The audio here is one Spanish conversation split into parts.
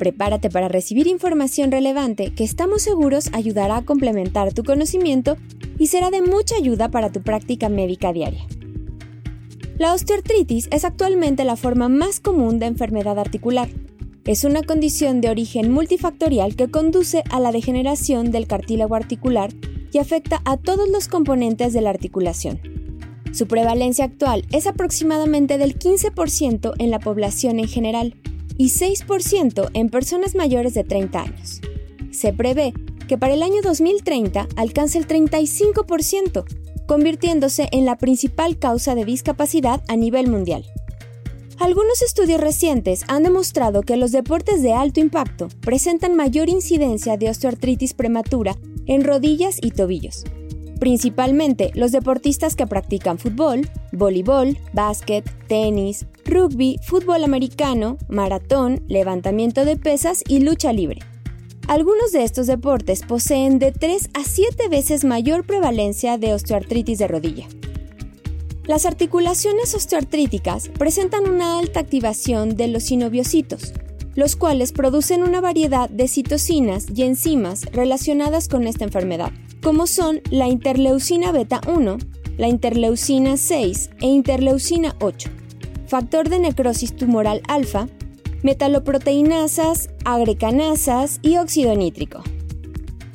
Prepárate para recibir información relevante que estamos seguros ayudará a complementar tu conocimiento y será de mucha ayuda para tu práctica médica diaria. La osteoartritis es actualmente la forma más común de enfermedad articular. Es una condición de origen multifactorial que conduce a la degeneración del cartílago articular y afecta a todos los componentes de la articulación. Su prevalencia actual es aproximadamente del 15% en la población en general y 6% en personas mayores de 30 años. Se prevé que para el año 2030 alcance el 35%, convirtiéndose en la principal causa de discapacidad a nivel mundial. Algunos estudios recientes han demostrado que los deportes de alto impacto presentan mayor incidencia de osteoartritis prematura en rodillas y tobillos, principalmente los deportistas que practican fútbol, voleibol, básquet, tenis, rugby, fútbol americano, maratón, levantamiento de pesas y lucha libre. Algunos de estos deportes poseen de 3 a 7 veces mayor prevalencia de osteoartritis de rodilla. Las articulaciones osteoartríticas presentan una alta activación de los sinoviocitos, los cuales producen una variedad de citocinas y enzimas relacionadas con esta enfermedad, como son la interleucina beta 1, la interleucina 6 e interleucina 8 factor de necrosis tumoral alfa, metaloproteinasas, agrecanasas y óxido nítrico.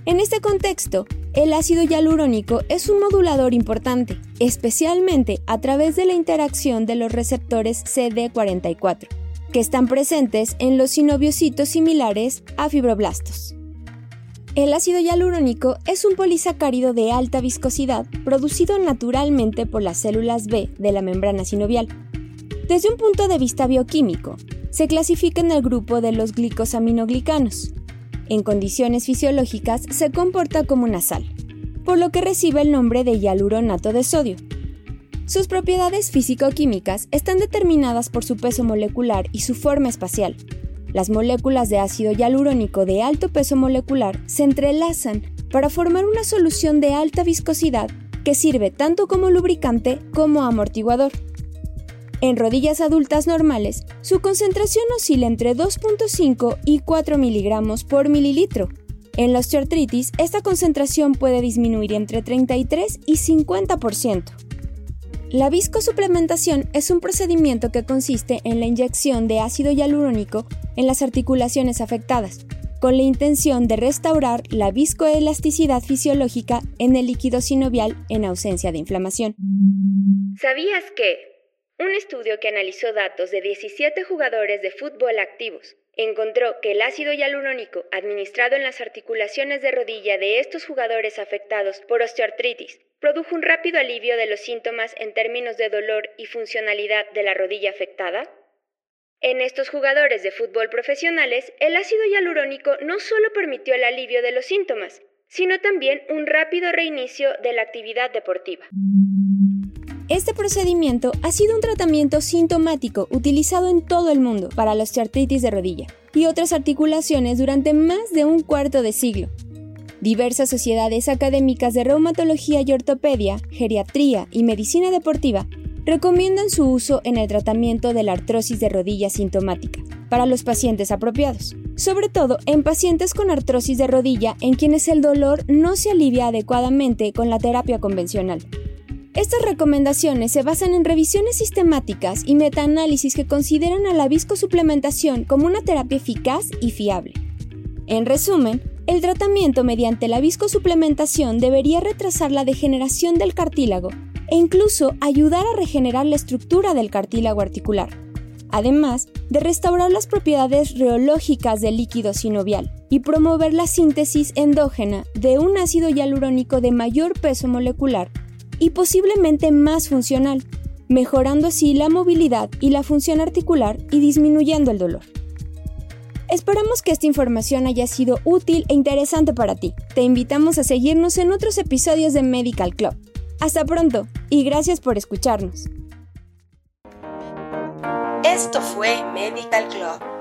En este contexto, el ácido hialurónico es un modulador importante, especialmente a través de la interacción de los receptores CD44, que están presentes en los sinoviocitos similares a fibroblastos. El ácido hialurónico es un polisacárido de alta viscosidad producido naturalmente por las células B de la membrana sinovial desde un punto de vista bioquímico, se clasifica en el grupo de los glicosaminoglicanos. En condiciones fisiológicas se comporta como una sal, por lo que recibe el nombre de hialuronato de sodio. Sus propiedades físico-químicas están determinadas por su peso molecular y su forma espacial. Las moléculas de ácido hialurónico de alto peso molecular se entrelazan para formar una solución de alta viscosidad que sirve tanto como lubricante como amortiguador. En rodillas adultas normales, su concentración oscila entre 2.5 y 4 miligramos por mililitro. En la osteoartritis, esta concentración puede disminuir entre 33 y 50%. La viscosuplementación es un procedimiento que consiste en la inyección de ácido hialurónico en las articulaciones afectadas, con la intención de restaurar la viscoelasticidad fisiológica en el líquido sinovial en ausencia de inflamación. ¿Sabías que un estudio que analizó datos de 17 jugadores de fútbol activos encontró que el ácido hialurónico administrado en las articulaciones de rodilla de estos jugadores afectados por osteoartritis produjo un rápido alivio de los síntomas en términos de dolor y funcionalidad de la rodilla afectada? En estos jugadores de fútbol profesionales, el ácido hialurónico no solo permitió el alivio de los síntomas, sino también un rápido reinicio de la actividad deportiva. Este procedimiento ha sido un tratamiento sintomático utilizado en todo el mundo para la osteoartritis de rodilla y otras articulaciones durante más de un cuarto de siglo. Diversas sociedades académicas de reumatología y ortopedia, geriatría y medicina deportiva recomiendan su uso en el tratamiento de la artrosis de rodilla sintomática para los pacientes apropiados, sobre todo en pacientes con artrosis de rodilla en quienes el dolor no se alivia adecuadamente con la terapia convencional. Estas recomendaciones se basan en revisiones sistemáticas y metaanálisis que consideran a la viscosuplementación como una terapia eficaz y fiable. En resumen, el tratamiento mediante la viscosuplementación debería retrasar la degeneración del cartílago e incluso ayudar a regenerar la estructura del cartílago articular, además de restaurar las propiedades reológicas del líquido sinovial y promover la síntesis endógena de un ácido hialurónico de mayor peso molecular y posiblemente más funcional, mejorando así la movilidad y la función articular y disminuyendo el dolor. Esperamos que esta información haya sido útil e interesante para ti. Te invitamos a seguirnos en otros episodios de Medical Club. Hasta pronto y gracias por escucharnos. Esto fue Medical Club